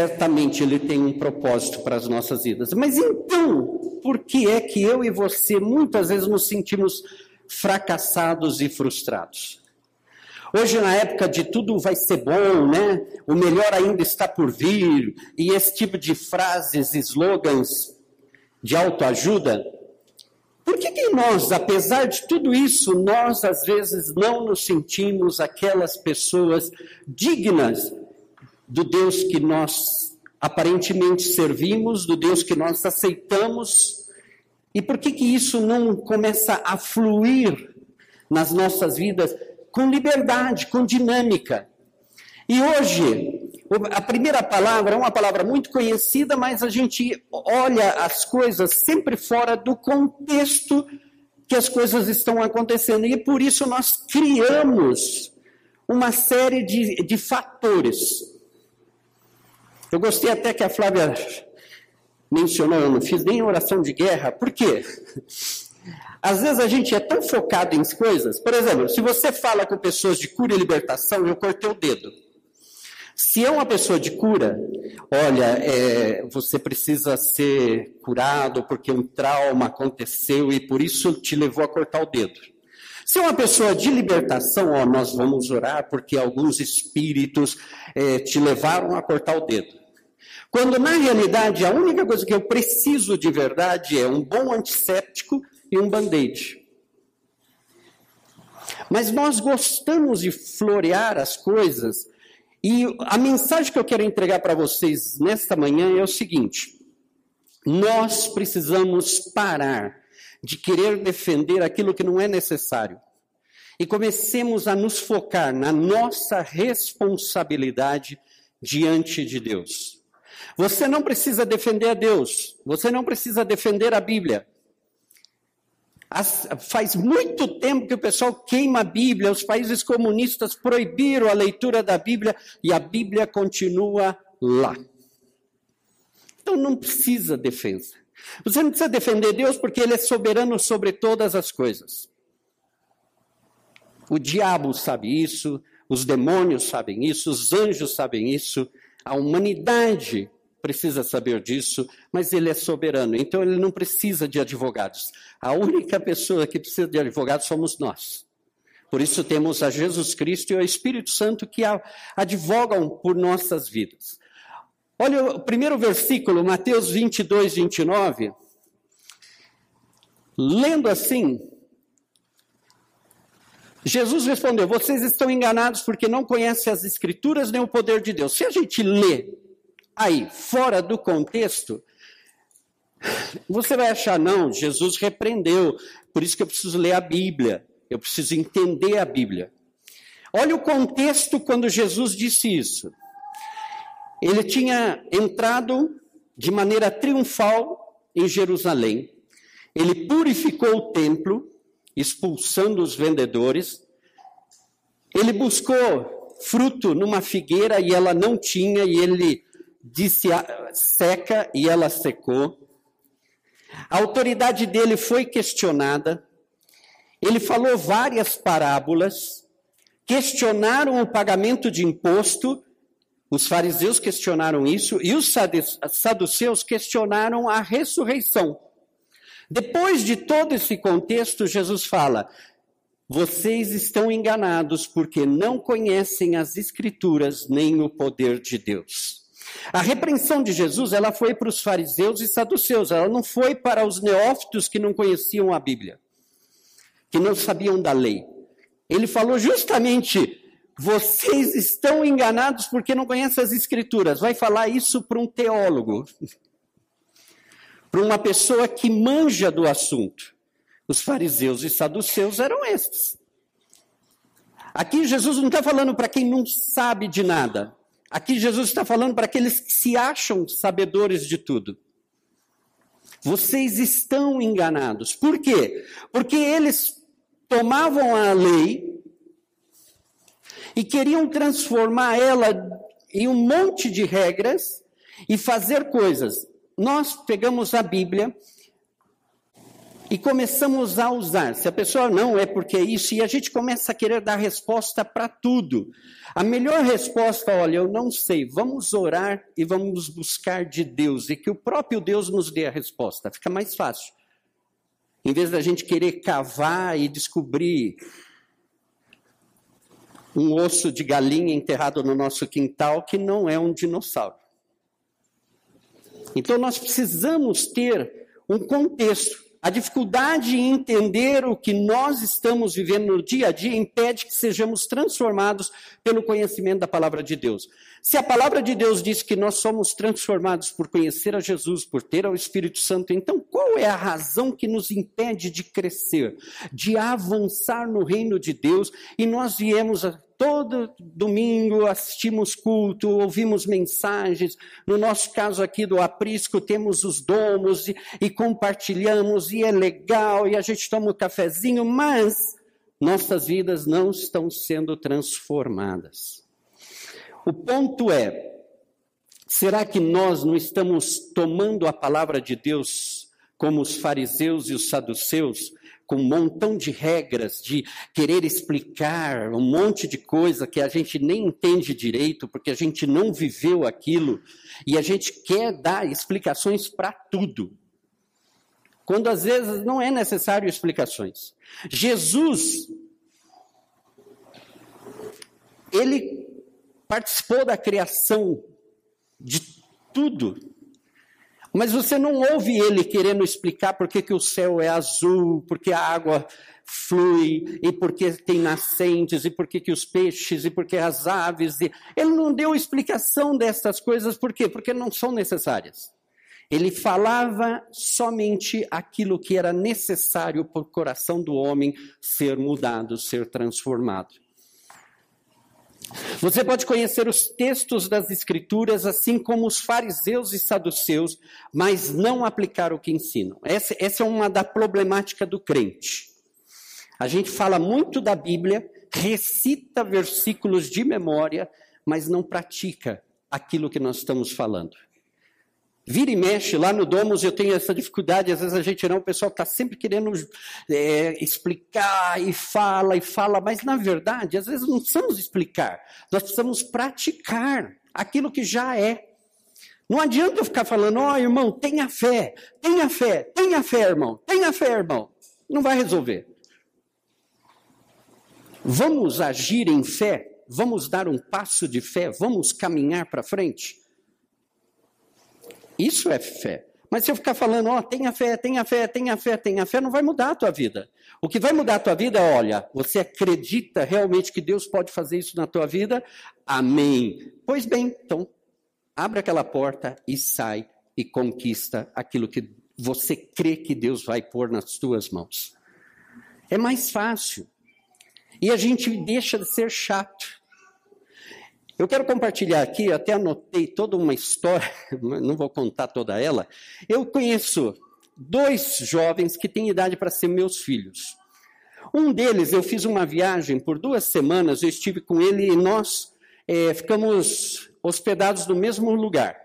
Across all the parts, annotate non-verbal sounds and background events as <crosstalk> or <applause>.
certamente Ele tem um propósito para as nossas vidas. Mas então, por que é que eu e você muitas vezes nos sentimos fracassados e frustrados? Hoje, na época de tudo vai ser bom, né? O melhor ainda está por vir, e esse tipo de frases, slogans de autoajuda, por que, que nós, apesar de tudo isso, nós às vezes não nos sentimos aquelas pessoas dignas do Deus que nós aparentemente servimos, do Deus que nós aceitamos? E por que que isso não começa a fluir nas nossas vidas com liberdade, com dinâmica? E hoje, a primeira palavra é uma palavra muito conhecida, mas a gente olha as coisas sempre fora do contexto que as coisas estão acontecendo. E por isso nós criamos uma série de, de fatores. Eu gostei até que a Flávia mencionou, eu não fiz nem oração de guerra, por quê? Às vezes a gente é tão focado em coisas, por exemplo, se você fala com pessoas de cura e libertação, eu cortei o dedo. Se é uma pessoa de cura, olha, é, você precisa ser curado porque um trauma aconteceu e por isso te levou a cortar o dedo. Se é uma pessoa de libertação, ó, nós vamos orar porque alguns espíritos é, te levaram a cortar o dedo. Quando na realidade a única coisa que eu preciso de verdade é um bom antisséptico e um band-aid. Mas nós gostamos de florear as coisas e a mensagem que eu quero entregar para vocês nesta manhã é o seguinte: nós precisamos parar de querer defender aquilo que não é necessário e comecemos a nos focar na nossa responsabilidade diante de Deus. Você não precisa defender a Deus, você não precisa defender a Bíblia. As, faz muito tempo que o pessoal queima a Bíblia, os países comunistas proibiram a leitura da Bíblia e a Bíblia continua lá. Então não precisa defesa. Você não precisa defender Deus porque Ele é soberano sobre todas as coisas. O diabo sabe isso, os demônios sabem isso, os anjos sabem isso, a humanidade precisa saber disso, mas ele é soberano, então ele não precisa de advogados. A única pessoa que precisa de advogados somos nós. Por isso temos a Jesus Cristo e o Espírito Santo que advogam por nossas vidas. Olha o primeiro versículo, Mateus 22, 29. Lendo assim, Jesus respondeu: Vocês estão enganados porque não conhecem as Escrituras nem o poder de Deus. Se a gente lê aí, fora do contexto, você vai achar, não, Jesus repreendeu, por isso que eu preciso ler a Bíblia, eu preciso entender a Bíblia. Olha o contexto quando Jesus disse isso. Ele tinha entrado de maneira triunfal em Jerusalém, ele purificou o templo, expulsando os vendedores, ele buscou fruto numa figueira e ela não tinha, e ele disse seca e ela secou. A autoridade dele foi questionada. Ele falou várias parábolas, questionaram o pagamento de imposto. Os fariseus questionaram isso e os saduceus questionaram a ressurreição. Depois de todo esse contexto, Jesus fala: vocês estão enganados porque não conhecem as Escrituras nem o poder de Deus. A repreensão de Jesus, ela foi para os fariseus e saduceus, ela não foi para os neófitos que não conheciam a Bíblia, que não sabiam da lei. Ele falou justamente: vocês estão enganados porque não conhecem as Escrituras. Vai falar isso para um teólogo, para uma pessoa que manja do assunto. Os fariseus e saduceus eram esses. Aqui Jesus não está falando para quem não sabe de nada. Aqui Jesus está falando para aqueles que se acham sabedores de tudo. Vocês estão enganados. Por quê? Porque eles tomavam a lei e queriam transformar ela em um monte de regras e fazer coisas. Nós pegamos a Bíblia e começamos a usar. Se a pessoa não é porque é isso, e a gente começa a querer dar resposta para tudo. A melhor resposta, olha, eu não sei, vamos orar e vamos buscar de Deus, e que o próprio Deus nos dê a resposta. Fica mais fácil. Em vez da gente querer cavar e descobrir um osso de galinha enterrado no nosso quintal que não é um dinossauro. Então nós precisamos ter um contexto. A dificuldade em entender o que nós estamos vivendo no dia a dia impede que sejamos transformados pelo conhecimento da palavra de Deus. Se a palavra de Deus diz que nós somos transformados por conhecer a Jesus, por ter o Espírito Santo, então qual é a razão que nos impede de crescer, de avançar no reino de Deus? E nós viemos a todo domingo assistimos culto, ouvimos mensagens. No nosso caso aqui do Aprisco, temos os domos e, e, compartilhamos, e é legal, e a gente toma um cafezinho, mas nossas vidas não estão sendo transformadas. O ponto é: será que nós não estamos tomando a palavra de Deus como os fariseus e os saduceus, com um montão de regras, de querer explicar um monte de coisa que a gente nem entende direito, porque a gente não viveu aquilo, e a gente quer dar explicações para tudo. Quando às vezes não é necessário explicações. Jesus, ele participou da criação de tudo. Mas você não ouve ele querendo explicar por que, que o céu é azul, por que a água flui, e por que tem nascentes, e por que, que os peixes, e por que as aves. E... Ele não deu explicação dessas coisas, por quê? Porque não são necessárias. Ele falava somente aquilo que era necessário para o coração do homem ser mudado, ser transformado. Você pode conhecer os textos das Escrituras, assim como os fariseus e saduceus, mas não aplicar o que ensinam. Essa, essa é uma da problemática do crente. A gente fala muito da Bíblia, recita versículos de memória, mas não pratica aquilo que nós estamos falando. Vira e mexe, lá no Domus eu tenho essa dificuldade, às vezes a gente não, o pessoal está sempre querendo é, explicar e fala e fala, mas na verdade, às vezes não precisamos explicar, nós precisamos praticar aquilo que já é. Não adianta eu ficar falando, ó oh, irmão, tenha fé, tenha fé, tenha fé, irmão, tenha fé, irmão. Não vai resolver. Vamos agir em fé, vamos dar um passo de fé, vamos caminhar para frente. Isso é fé. Mas se eu ficar falando, ó, oh, tenha fé, tenha fé, tenha fé, tenha fé, não vai mudar a tua vida. O que vai mudar a tua vida é, olha, você acredita realmente que Deus pode fazer isso na tua vida? Amém. Pois bem, então, abre aquela porta e sai e conquista aquilo que você crê que Deus vai pôr nas tuas mãos. É mais fácil. E a gente deixa de ser chato. Eu quero compartilhar aqui, até anotei toda uma história, <laughs> não vou contar toda ela. Eu conheço dois jovens que têm idade para ser meus filhos. Um deles, eu fiz uma viagem por duas semanas, eu estive com ele e nós é, ficamos hospedados no mesmo lugar.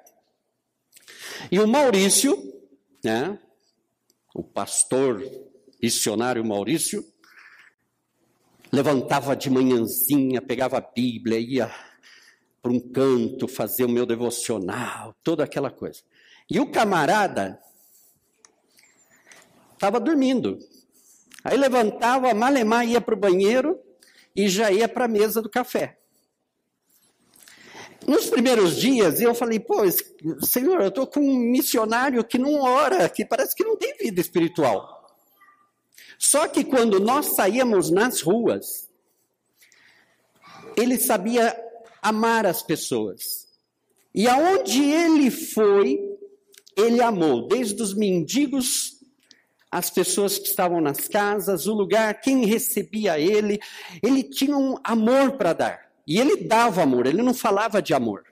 E o Maurício, né, o pastor missionário Maurício, levantava de manhãzinha, pegava a Bíblia, ia para um canto, fazer o meu devocional, toda aquela coisa. E o camarada estava dormindo. Aí levantava, malemar ia para o banheiro e já ia para a mesa do café. Nos primeiros dias, eu falei, pô, Senhor, eu estou com um missionário que não ora, que parece que não tem vida espiritual. Só que quando nós saíamos nas ruas, ele sabia amar as pessoas. E aonde ele foi, ele amou, desde os mendigos, as pessoas que estavam nas casas, o lugar, quem recebia ele, ele tinha um amor para dar. E ele dava amor, ele não falava de amor.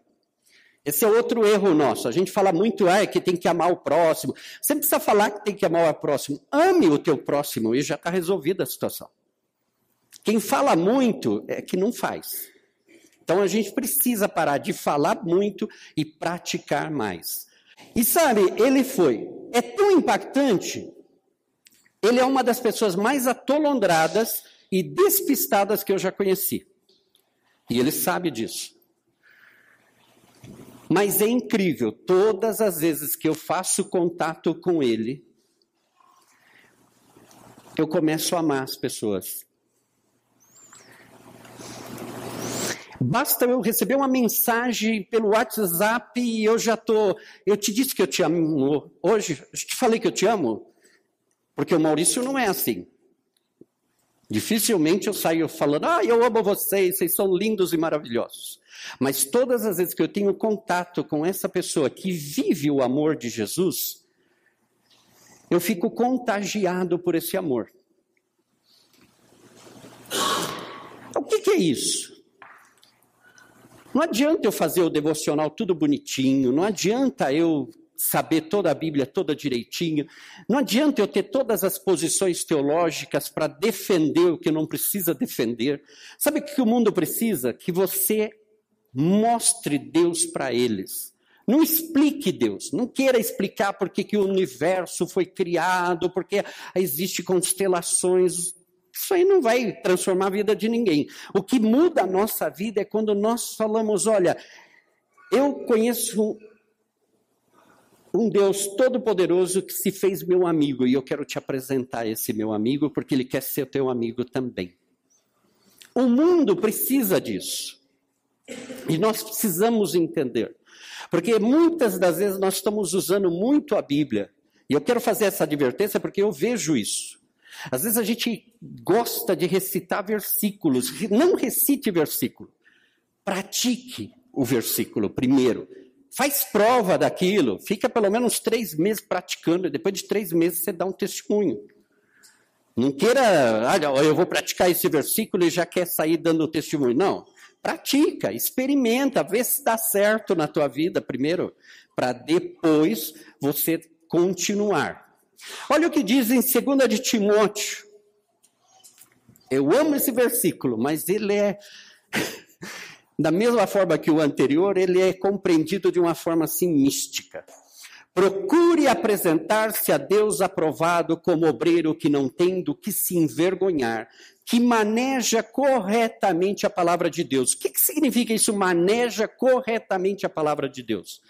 Esse é outro erro nosso. A gente fala muito ah, é que tem que amar o próximo. Você não precisa falar que tem que amar o próximo. Ame o teu próximo e já está resolvida a situação. Quem fala muito é que não faz. Então a gente precisa parar de falar muito e praticar mais. E sabe, ele foi. É tão impactante Ele é uma das pessoas mais atolondradas e despistadas que eu já conheci. E ele sabe disso. Mas é incrível, todas as vezes que eu faço contato com ele, eu começo a amar as pessoas. Basta eu receber uma mensagem pelo WhatsApp e eu já tô. Eu te disse que eu te amo hoje. Eu te falei que eu te amo, porque o Maurício não é assim. Dificilmente eu saio falando, ah, eu amo vocês, vocês são lindos e maravilhosos. Mas todas as vezes que eu tenho contato com essa pessoa que vive o amor de Jesus, eu fico contagiado por esse amor. O que, que é isso? Não adianta eu fazer o devocional tudo bonitinho, não adianta eu saber toda a Bíblia toda direitinho, não adianta eu ter todas as posições teológicas para defender o que não precisa defender. Sabe o que o mundo precisa? Que você mostre Deus para eles. Não explique Deus, não queira explicar por que o universo foi criado, porque existem constelações. Isso aí não vai transformar a vida de ninguém. O que muda a nossa vida é quando nós falamos: olha, eu conheço um Deus todo-poderoso que se fez meu amigo e eu quero te apresentar esse meu amigo porque ele quer ser teu amigo também. O mundo precisa disso. E nós precisamos entender. Porque muitas das vezes nós estamos usando muito a Bíblia. E eu quero fazer essa advertência porque eu vejo isso. Às vezes a gente gosta de recitar versículos. Não recite versículo. Pratique o versículo primeiro. Faz prova daquilo. Fica pelo menos três meses praticando. E depois de três meses você dá um testemunho. Não queira, olha, eu vou praticar esse versículo e já quer sair dando testemunho. Não. Pratica, experimenta, vê se dá certo na tua vida primeiro, para depois você continuar. Olha o que diz em 2 de Timóteo. Eu amo esse versículo, mas ele é, <laughs> da mesma forma que o anterior, ele é compreendido de uma forma assim mística. Procure apresentar-se a Deus aprovado como obreiro que não tem do que se envergonhar, que maneja corretamente a palavra de Deus. O que, que significa isso, maneja corretamente a palavra de Deus?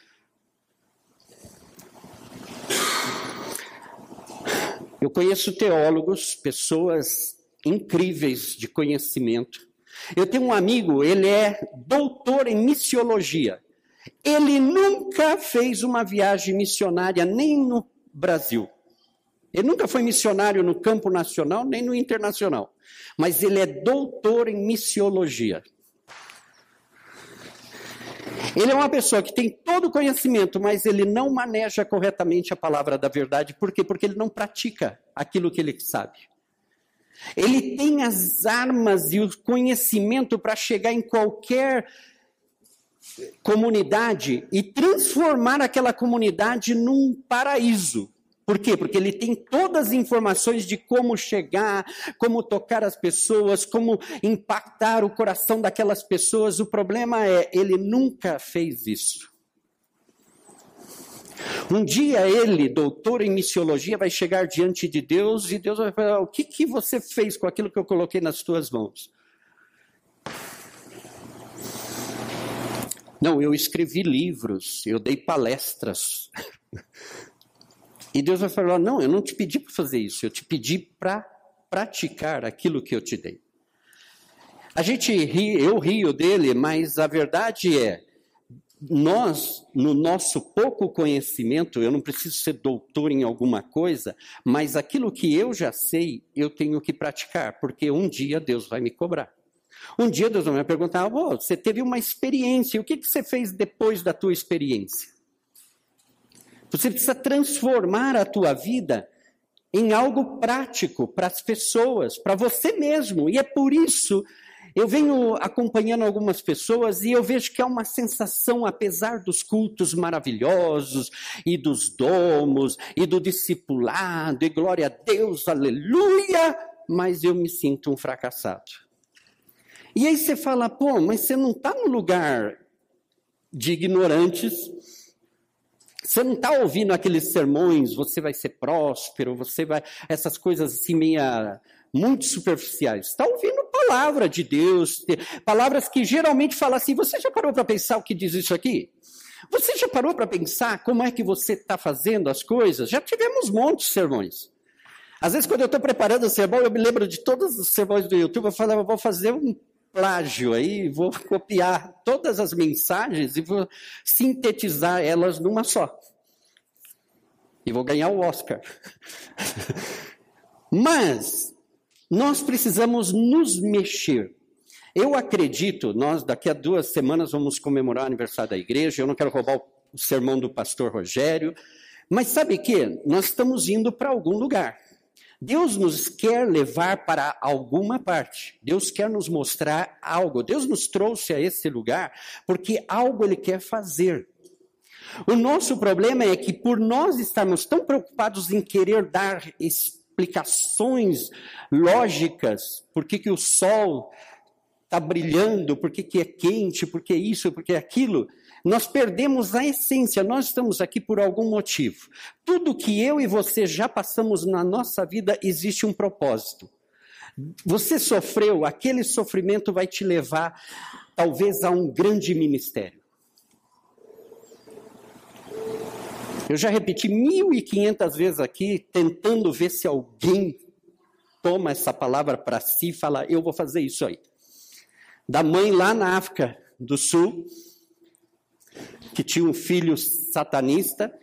Eu conheço teólogos, pessoas incríveis de conhecimento. Eu tenho um amigo, ele é doutor em missiologia. Ele nunca fez uma viagem missionária nem no Brasil. Ele nunca foi missionário no campo nacional nem no internacional. Mas ele é doutor em missiologia. Ele é uma pessoa que tem todo o conhecimento, mas ele não maneja corretamente a palavra da verdade. Por quê? Porque ele não pratica aquilo que ele sabe. Ele tem as armas e o conhecimento para chegar em qualquer comunidade e transformar aquela comunidade num paraíso. Por quê? Porque ele tem todas as informações de como chegar, como tocar as pessoas, como impactar o coração daquelas pessoas. O problema é, ele nunca fez isso. Um dia ele, doutor em missiologia, vai chegar diante de Deus e Deus vai falar: O que, que você fez com aquilo que eu coloquei nas tuas mãos? Não, eu escrevi livros, eu dei palestras. <laughs> E Deus vai falar: Não, eu não te pedi para fazer isso, eu te pedi para praticar aquilo que eu te dei. A gente ri, eu rio dele, mas a verdade é, nós, no nosso pouco conhecimento, eu não preciso ser doutor em alguma coisa, mas aquilo que eu já sei, eu tenho que praticar, porque um dia Deus vai me cobrar. Um dia Deus vai me perguntar: oh, você teve uma experiência, o que, que você fez depois da tua experiência? Você precisa transformar a tua vida em algo prático para as pessoas, para você mesmo. E é por isso eu venho acompanhando algumas pessoas e eu vejo que há uma sensação, apesar dos cultos maravilhosos e dos domos e do discipulado e glória a Deus, aleluia, mas eu me sinto um fracassado. E aí você fala, pô, mas você não está no lugar de ignorantes Você não está ouvindo aqueles sermões, você vai ser próspero, você vai. essas coisas assim, meia, muito superficiais. Está ouvindo palavra de Deus, palavras que geralmente falam assim. Você já parou para pensar o que diz isso aqui? Você já parou para pensar como é que você está fazendo as coisas? Já tivemos de sermões. Às vezes, quando eu estou preparando o sermão, eu me lembro de todos os sermões do YouTube, eu falo, vou fazer um plágio aí, vou copiar todas as mensagens e vou sintetizar elas numa só. E vou ganhar o Oscar. <laughs> Mas nós precisamos nos mexer. Eu acredito, nós daqui a duas semanas vamos comemorar o aniversário da igreja. Eu não quero roubar o sermão do pastor Rogério, mas sabe que nós estamos indo para algum lugar. Deus nos quer levar para alguma parte. Deus quer nos mostrar algo. Deus nos trouxe a esse lugar porque algo Ele quer fazer. O nosso problema é que, por nós estarmos tão preocupados em querer dar explicações lógicas, por que, que o sol está brilhando, por que, que é quente, por que isso, por que aquilo, nós perdemos a essência, nós estamos aqui por algum motivo. Tudo que eu e você já passamos na nossa vida existe um propósito. Você sofreu, aquele sofrimento vai te levar, talvez, a um grande ministério. Eu já repeti mil e quinhentas vezes aqui, tentando ver se alguém toma essa palavra para si e fala: eu vou fazer isso aí. Da mãe lá na África do Sul, que tinha um filho satanista,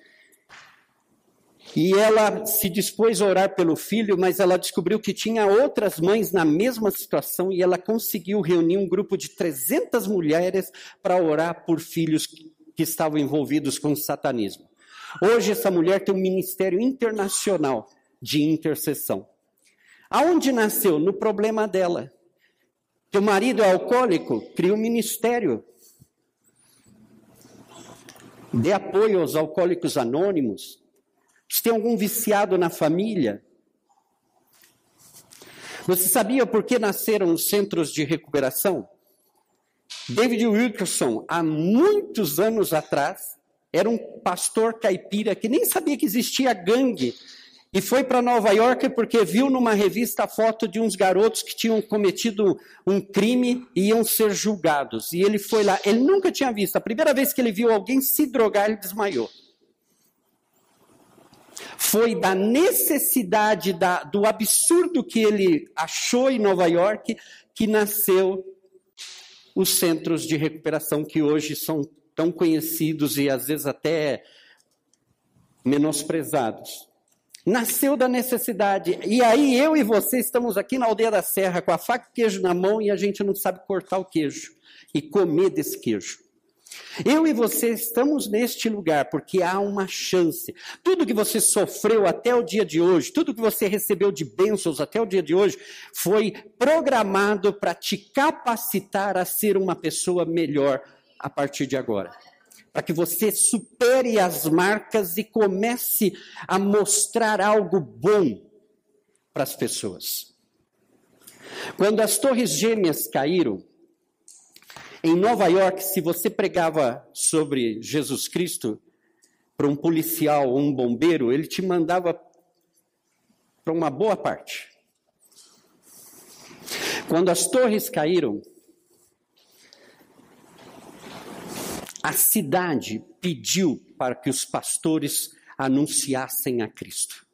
e ela se dispôs a orar pelo filho, mas ela descobriu que tinha outras mães na mesma situação e ela conseguiu reunir um grupo de 300 mulheres para orar por filhos que estavam envolvidos com o satanismo. Hoje essa mulher tem um ministério internacional de intercessão. Aonde nasceu? No problema dela. Teu marido é alcoólico? Cria um ministério dê apoio aos alcoólicos anônimos. Se tem algum viciado na família. Você sabia por que nasceram os centros de recuperação? David Wilkerson, há muitos anos atrás, era um pastor caipira que nem sabia que existia gangue e foi para Nova York porque viu numa revista a foto de uns garotos que tinham cometido um crime e iam ser julgados. E ele foi lá. Ele nunca tinha visto. A primeira vez que ele viu alguém se drogar, ele desmaiou. Foi da necessidade, da, do absurdo que ele achou em Nova York, que nasceu os centros de recuperação que hoje são tão conhecidos e às vezes até menosprezados. Nasceu da necessidade. E aí eu e você estamos aqui na aldeia da Serra com a faca e queijo na mão e a gente não sabe cortar o queijo e comer desse queijo. Eu e você estamos neste lugar porque há uma chance. Tudo que você sofreu até o dia de hoje, tudo que você recebeu de bênçãos até o dia de hoje, foi programado para te capacitar a ser uma pessoa melhor a partir de agora para que você supere as marcas e comece a mostrar algo bom para as pessoas. Quando as Torres Gêmeas caíram, em Nova York, se você pregava sobre Jesus Cristo para um policial ou um bombeiro, ele te mandava para uma boa parte. Quando as torres caíram, a cidade pediu para que os pastores anunciassem a Cristo.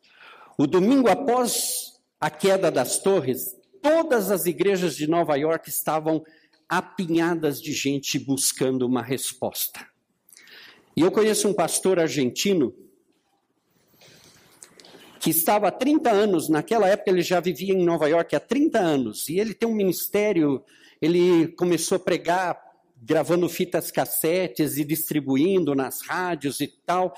O domingo após a queda das torres, todas as igrejas de Nova York estavam apinhadas de gente buscando uma resposta. E eu conheço um pastor argentino que estava há 30 anos, naquela época ele já vivia em Nova York há 30 anos, e ele tem um ministério, ele começou a pregar gravando fitas cassetes e distribuindo nas rádios e tal.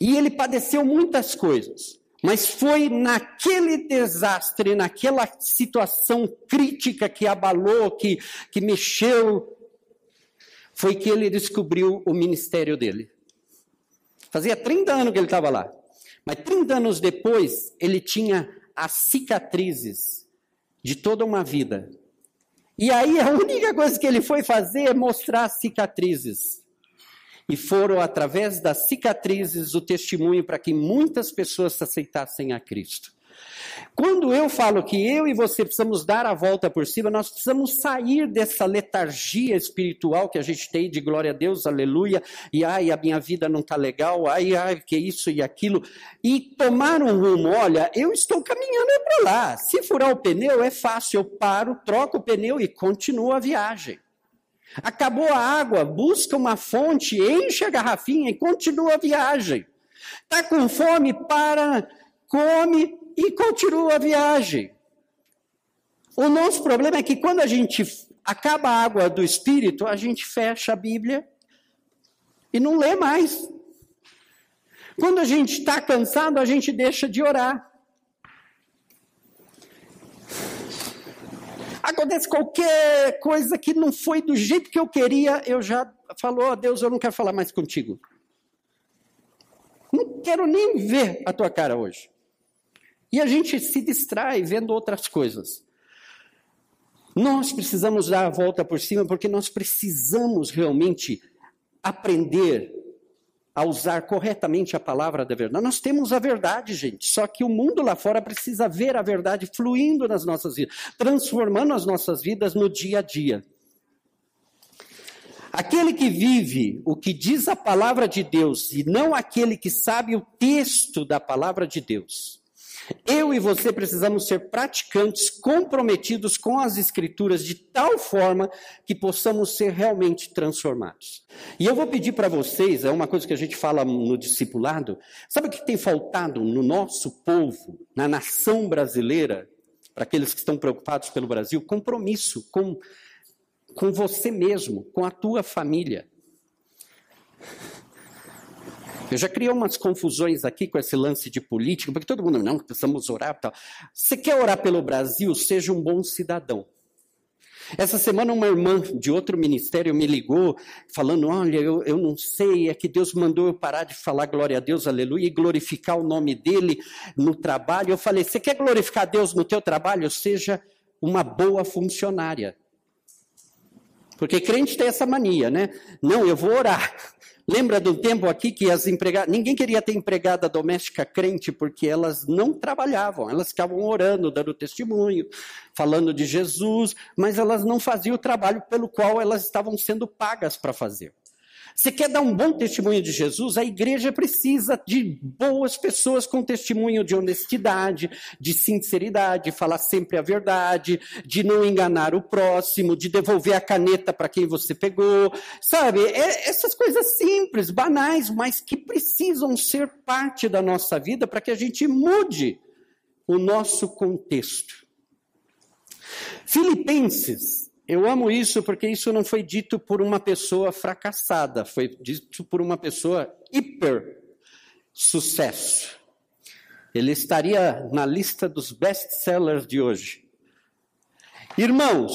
E ele padeceu muitas coisas, mas foi naquele desastre, naquela situação crítica que abalou, que, que mexeu, foi que ele descobriu o ministério dele. Fazia 30 anos que ele estava lá, mas 30 anos depois ele tinha as cicatrizes de toda uma vida e aí a única coisa que ele foi fazer é mostrar cicatrizes. e foram, através das cicatrizes, o testemunho para que muitas pessoas se aceitassem a Cristo. Quando eu falo que eu e você precisamos dar a volta por cima, nós precisamos sair dessa letargia espiritual que a gente tem de glória a Deus, aleluia, e ai, a minha vida não está legal, ai, ai, que isso e aquilo, e tomar um rumo. Olha, eu estou caminhando para lá. Se furar o pneu é fácil, eu paro, troco o pneu e continuo a viagem. Acabou a água, busca uma fonte, enche a garrafinha e continua a viagem. Está com fome, para, come e continua a viagem. O nosso problema é que quando a gente acaba a água do Espírito, a gente fecha a Bíblia e não lê mais. Quando a gente está cansado, a gente deixa de orar. Acontece qualquer coisa que não foi do jeito que eu queria, eu já falo, oh, Deus, eu não quero falar mais contigo. Não quero nem ver a tua cara hoje. E a gente se distrai vendo outras coisas. Nós precisamos dar a volta por cima porque nós precisamos realmente aprender a usar corretamente a palavra da verdade. Nós temos a verdade, gente, só que o mundo lá fora precisa ver a verdade fluindo nas nossas vidas, transformando as nossas vidas no dia a dia. Aquele que vive o que diz a palavra de Deus e não aquele que sabe o texto da palavra de Deus, eu e você precisamos ser praticantes comprometidos com as Escrituras de tal forma que possamos ser realmente transformados. E eu vou pedir para vocês, é uma coisa que a gente fala no discipulado, sabe o que tem faltado no nosso povo, na nação brasileira, para aqueles que estão preocupados pelo Brasil? Compromisso com, com você mesmo, com a tua família. Eu já criei umas confusões aqui com esse lance de política, porque todo mundo, não, precisamos orar tal. Você quer orar pelo Brasil? Seja um bom cidadão. Essa semana, uma irmã de outro ministério me ligou, falando: Olha, eu, eu não sei, é que Deus mandou eu parar de falar glória a Deus, aleluia, e glorificar o nome dele no trabalho. Eu falei: Você quer glorificar Deus no teu trabalho? Seja uma boa funcionária. Porque crente tem essa mania, né? Não, eu vou orar. Lembra do tempo aqui que as empregadas, ninguém queria ter empregada doméstica crente porque elas não trabalhavam, elas ficavam orando, dando testemunho, falando de Jesus, mas elas não faziam o trabalho pelo qual elas estavam sendo pagas para fazer. Você quer dar um bom testemunho de Jesus? A igreja precisa de boas pessoas com testemunho de honestidade, de sinceridade, de falar sempre a verdade, de não enganar o próximo, de devolver a caneta para quem você pegou. Sabe? É, essas coisas simples, banais, mas que precisam ser parte da nossa vida para que a gente mude o nosso contexto. Filipenses eu amo isso porque isso não foi dito por uma pessoa fracassada, foi dito por uma pessoa hiper sucesso. Ele estaria na lista dos best-sellers de hoje. Irmãos,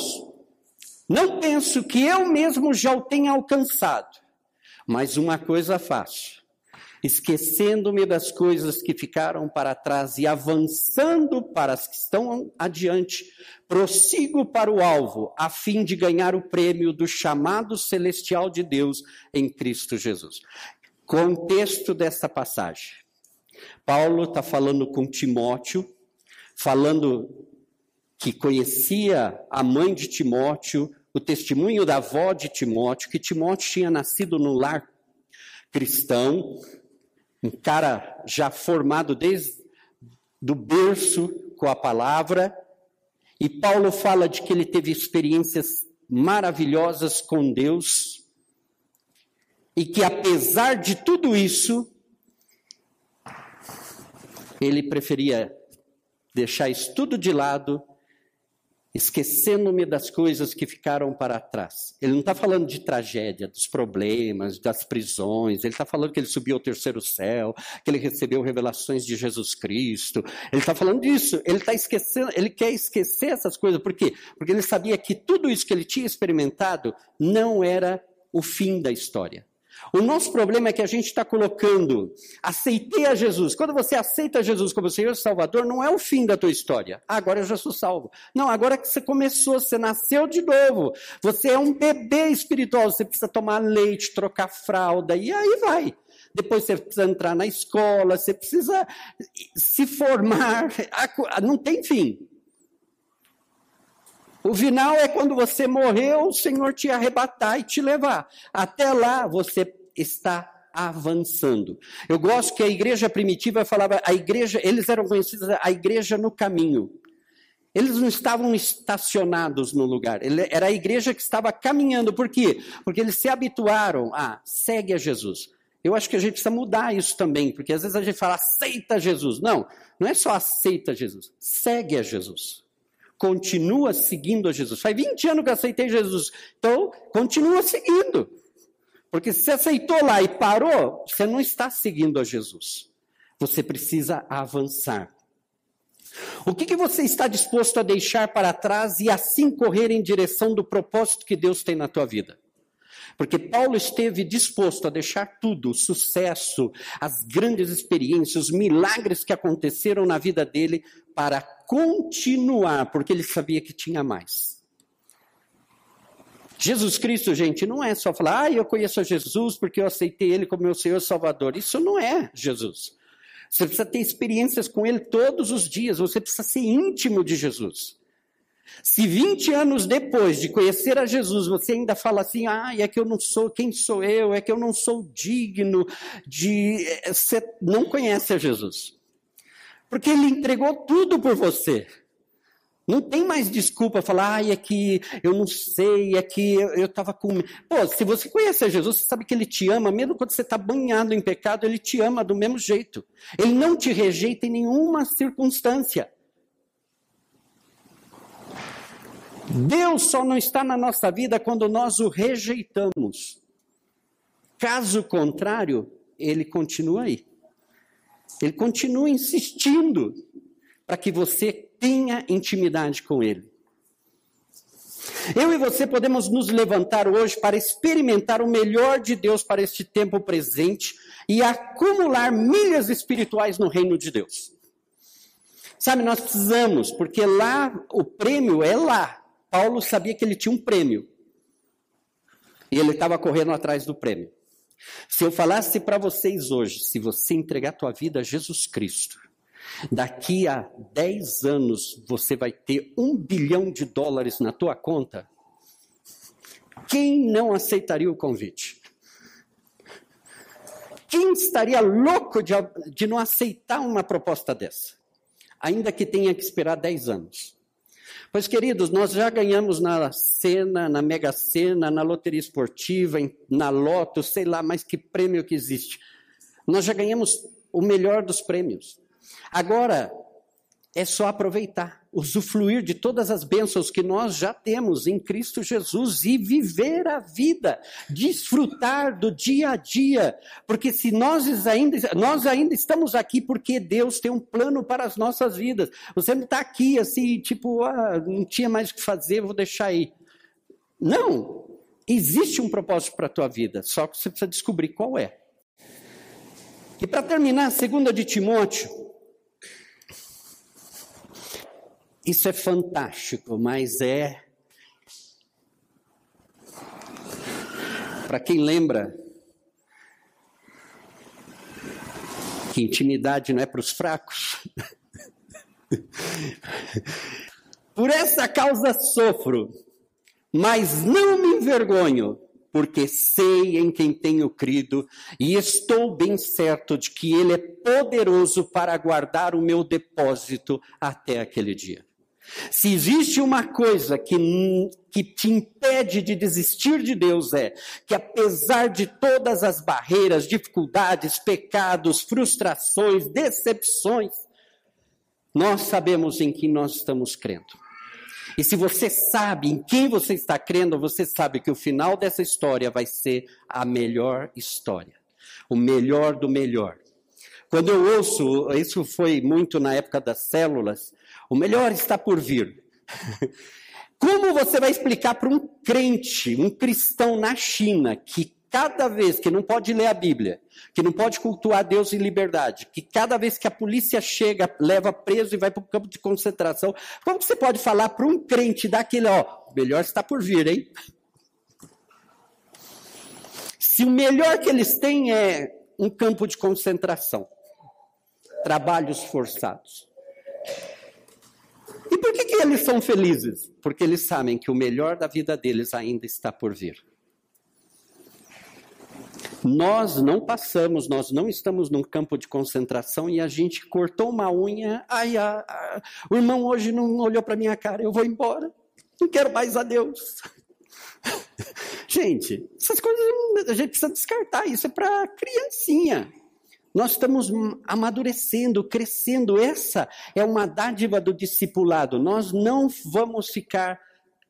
não penso que eu mesmo já o tenha alcançado, mas uma coisa faço esquecendo-me das coisas que ficaram para trás e avançando para as que estão adiante, prossigo para o alvo, a fim de ganhar o prêmio do chamado celestial de Deus em Cristo Jesus. Contexto dessa passagem. Paulo está falando com Timóteo, falando que conhecia a mãe de Timóteo, o testemunho da avó de Timóteo, que Timóteo tinha nascido no lar cristão, um cara já formado desde do berço com a palavra, e Paulo fala de que ele teve experiências maravilhosas com Deus, e que apesar de tudo isso, ele preferia deixar isso tudo de lado esquecendo-me das coisas que ficaram para trás. Ele não está falando de tragédia, dos problemas, das prisões, ele está falando que ele subiu ao terceiro céu, que ele recebeu revelações de Jesus Cristo. Ele está falando disso, ele está esquecendo, ele quer esquecer essas coisas, por quê? Porque ele sabia que tudo isso que ele tinha experimentado não era o fim da história. O nosso problema é que a gente está colocando, aceitei a Jesus. Quando você aceita Jesus como Senhor e Salvador, não é o fim da tua história. Ah, agora eu já sou salvo. Não, agora que você começou, você nasceu de novo. Você é um bebê espiritual, você precisa tomar leite, trocar fralda, e aí vai. Depois você precisa entrar na escola, você precisa se formar. <laughs> Não tem fim. O final é quando você morreu, o Senhor te arrebatar e te levar. Até lá você está avançando. Eu gosto que a igreja primitiva falava, a igreja, eles eram conhecidos a igreja no caminho. Eles não estavam estacionados no lugar. Era a igreja que estava caminhando. Por quê? Porque eles se habituaram a segue a Jesus. Eu acho que a gente precisa mudar isso também, porque às vezes a gente fala aceita Jesus. Não, não é só aceita Jesus, segue a Jesus continua seguindo a Jesus. Faz 20 anos que aceitei Jesus, então continua seguindo. Porque se você aceitou lá e parou, você não está seguindo a Jesus. Você precisa avançar. O que, que você está disposto a deixar para trás e assim correr em direção do propósito que Deus tem na tua vida? Porque Paulo esteve disposto a deixar tudo, o sucesso, as grandes experiências, os milagres que aconteceram na vida dele, para continuar, porque ele sabia que tinha mais. Jesus Cristo, gente, não é só falar, ah, eu conheço Jesus porque eu aceitei Ele como meu Senhor e Salvador. Isso não é Jesus. Você precisa ter experiências com Ele todos os dias, você precisa ser íntimo de Jesus. Se 20 anos depois de conhecer a Jesus, você ainda fala assim, ah, é que eu não sou, quem sou eu? É que eu não sou digno de. Eh, você não conhece a Jesus. Porque ele entregou tudo por você. Não tem mais desculpa falar, ah, é que eu não sei, é que eu estava com. Pô, se você conhece a Jesus, você sabe que ele te ama, mesmo quando você está banhado em pecado, ele te ama do mesmo jeito. Ele não te rejeita em nenhuma circunstância. Deus só não está na nossa vida quando nós o rejeitamos. Caso contrário, ele continua aí. Ele continua insistindo para que você tenha intimidade com Ele. Eu e você podemos nos levantar hoje para experimentar o melhor de Deus para este tempo presente e acumular milhas espirituais no reino de Deus. Sabe, nós precisamos, porque lá o prêmio é lá. Paulo sabia que ele tinha um prêmio. E ele estava correndo atrás do prêmio. Se eu falasse para vocês hoje, se você entregar tua vida a Jesus Cristo, daqui a 10 anos você vai ter um bilhão de dólares na tua conta, quem não aceitaria o convite? Quem estaria louco de, de não aceitar uma proposta dessa? Ainda que tenha que esperar 10 anos. Pois, queridos, nós já ganhamos na cena, na Mega Sena, na loteria esportiva, na loto, sei lá mais que prêmio que existe. Nós já ganhamos o melhor dos prêmios. Agora, é só aproveitar, usufruir de todas as bênçãos que nós já temos em Cristo Jesus e viver a vida, desfrutar do dia a dia, porque se nós ainda, nós ainda estamos aqui porque Deus tem um plano para as nossas vidas. Você não está aqui assim, tipo, ah, não tinha mais o que fazer, vou deixar aí. Não, existe um propósito para a tua vida, só que você precisa descobrir qual é. E para terminar, segunda de Timóteo, Isso é fantástico, mas é. Para quem lembra que intimidade não é para os fracos. <laughs> Por essa causa sofro, mas não me envergonho, porque sei em quem tenho crido e estou bem certo de que Ele é poderoso para guardar o meu depósito até aquele dia. Se existe uma coisa que, que te impede de desistir de Deus, é que apesar de todas as barreiras, dificuldades, pecados, frustrações, decepções, nós sabemos em quem nós estamos crendo. E se você sabe em quem você está crendo, você sabe que o final dessa história vai ser a melhor história. O melhor do melhor. Quando eu ouço, isso foi muito na época das células, o melhor está por vir. <laughs> Como você vai explicar para um crente, um cristão na China, que cada vez que não pode ler a Bíblia, que não pode cultuar Deus em liberdade, que cada vez que a polícia chega, leva preso e vai para o campo de concentração, como você pode falar para um crente daquele, ó, melhor está por vir, hein? Se o melhor que eles têm é um campo de concentração, trabalhos forçados. E por que, que eles são felizes? Porque eles sabem que o melhor da vida deles ainda está por vir. Nós não passamos, nós não estamos num campo de concentração e a gente cortou uma unha. Ai, o irmão hoje não olhou para minha cara, eu vou embora. Não quero mais a Deus. <laughs> gente, essas coisas a gente precisa descartar. Isso é para criancinha. Nós estamos amadurecendo, crescendo. Essa é uma dádiva do discipulado. Nós não vamos ficar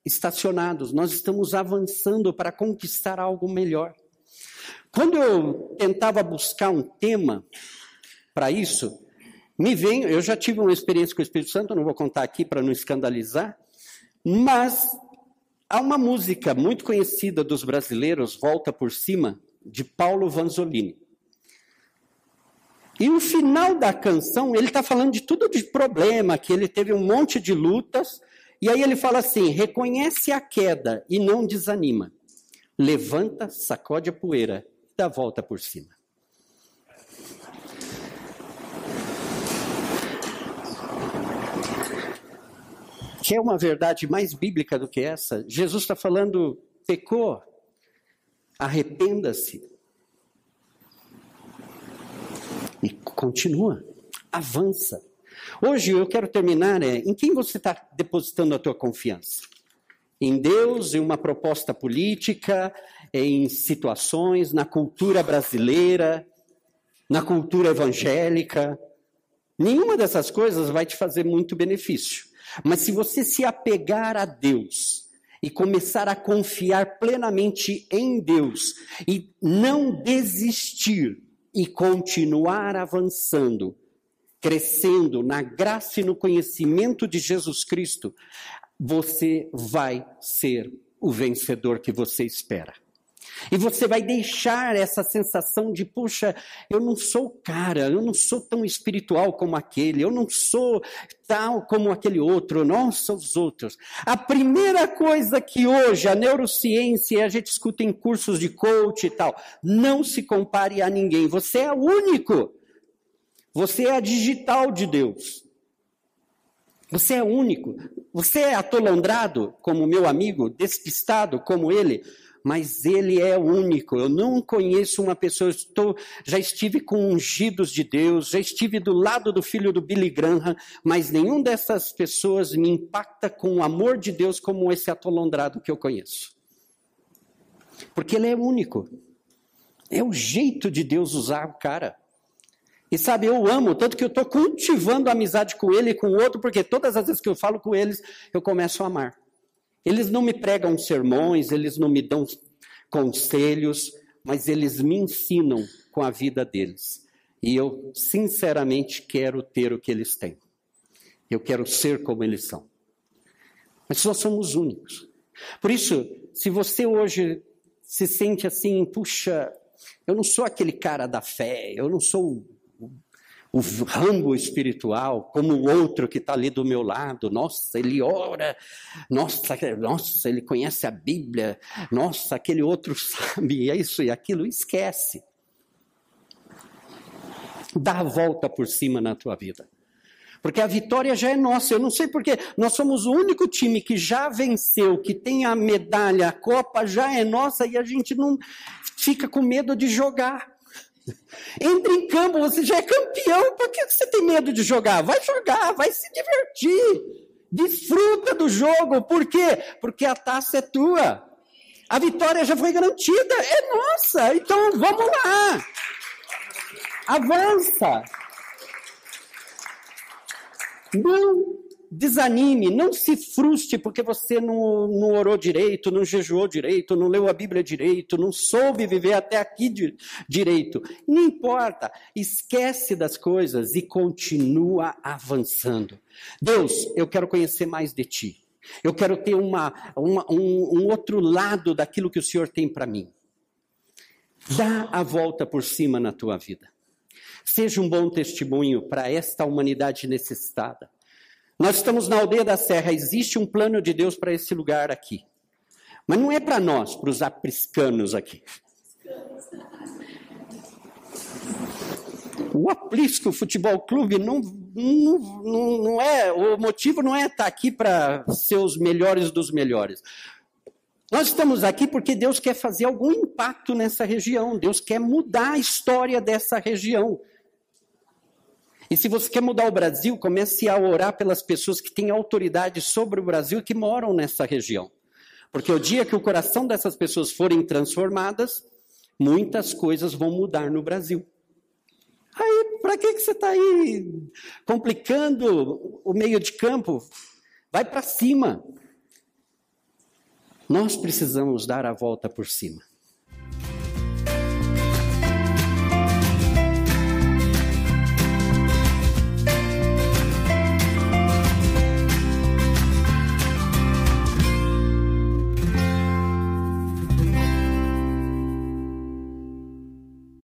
estacionados, nós estamos avançando para conquistar algo melhor. Quando eu tentava buscar um tema para isso, me vem, eu já tive uma experiência com o Espírito Santo, não vou contar aqui para não escandalizar, mas há uma música muito conhecida dos brasileiros, Volta por Cima, de Paulo Vanzolini. E o final da canção, ele está falando de tudo de problema, que ele teve um monte de lutas, e aí ele fala assim: reconhece a queda e não desanima. Levanta, sacode a poeira e dá a volta por cima. Quer uma verdade mais bíblica do que essa? Jesus está falando: pecou, arrependa-se, e continua, avança. Hoje eu quero terminar é, em quem você está depositando a tua confiança? Em Deus, em uma proposta política, em situações, na cultura brasileira, na cultura evangélica. Nenhuma dessas coisas vai te fazer muito benefício. Mas se você se apegar a Deus e começar a confiar plenamente em Deus e não desistir e continuar avançando, crescendo na graça e no conhecimento de Jesus Cristo, você vai ser o vencedor que você espera. E você vai deixar essa sensação de, puxa, eu não sou cara, eu não sou tão espiritual como aquele, eu não sou tal como aquele outro, nossa, os outros. A primeira coisa que hoje a neurociência, a gente escuta em cursos de coach e tal, não se compare a ninguém, você é único. Você é a digital de Deus. Você é único. Você é atolondrado como meu amigo, despistado como ele mas ele é único. Eu não conheço uma pessoa, estou, já estive com ungidos de Deus, já estive do lado do filho do Billy Graham, mas nenhum dessas pessoas me impacta com o amor de Deus como esse atolondrado que eu conheço. Porque ele é único. É o jeito de Deus usar o cara. E sabe, eu amo, tanto que eu estou cultivando amizade com ele e com o outro, porque todas as vezes que eu falo com eles, eu começo a amar. Eles não me pregam sermões, eles não me dão conselhos, mas eles me ensinam com a vida deles. E eu, sinceramente, quero ter o que eles têm. Eu quero ser como eles são. Mas nós somos únicos. Por isso, se você hoje se sente assim, puxa, eu não sou aquele cara da fé, eu não sou o rambo espiritual, como o outro que está ali do meu lado. Nossa, ele ora, nossa, nossa, ele conhece a Bíblia, nossa, aquele outro <laughs> sabe é isso e aquilo. Esquece. Dá a volta por cima na tua vida. Porque a vitória já é nossa. Eu não sei porque nós somos o único time que já venceu, que tem a medalha, a copa já é nossa e a gente não fica com medo de jogar. Entre em campo, você já é campeão, por que você tem medo de jogar? Vai jogar, vai se divertir. Desfruta do jogo, por quê? Porque a taça é tua. A vitória já foi garantida, é nossa. Então vamos lá. Avança. Não desanime, não se frustre porque você não, não orou direito, não jejuou direito, não leu a Bíblia direito, não soube viver até aqui de, direito. Não importa, esquece das coisas e continua avançando. Deus, eu quero conhecer mais de Ti. Eu quero ter uma, uma um, um outro lado daquilo que o Senhor tem para mim. Dá a volta por cima na tua vida. Seja um bom testemunho para esta humanidade necessitada. Nós estamos na aldeia da Serra, existe um plano de Deus para esse lugar aqui. Mas não é para nós, para os apriscanos aqui. O Aprisco Futebol Clube não, não, não, não é, o motivo não é estar aqui para ser os melhores dos melhores. Nós estamos aqui porque Deus quer fazer algum impacto nessa região, Deus quer mudar a história dessa região. E se você quer mudar o Brasil, comece a orar pelas pessoas que têm autoridade sobre o Brasil e que moram nessa região. Porque o dia que o coração dessas pessoas forem transformadas, muitas coisas vão mudar no Brasil. Aí, para que, que você está aí complicando o meio de campo? Vai para cima. Nós precisamos dar a volta por cima.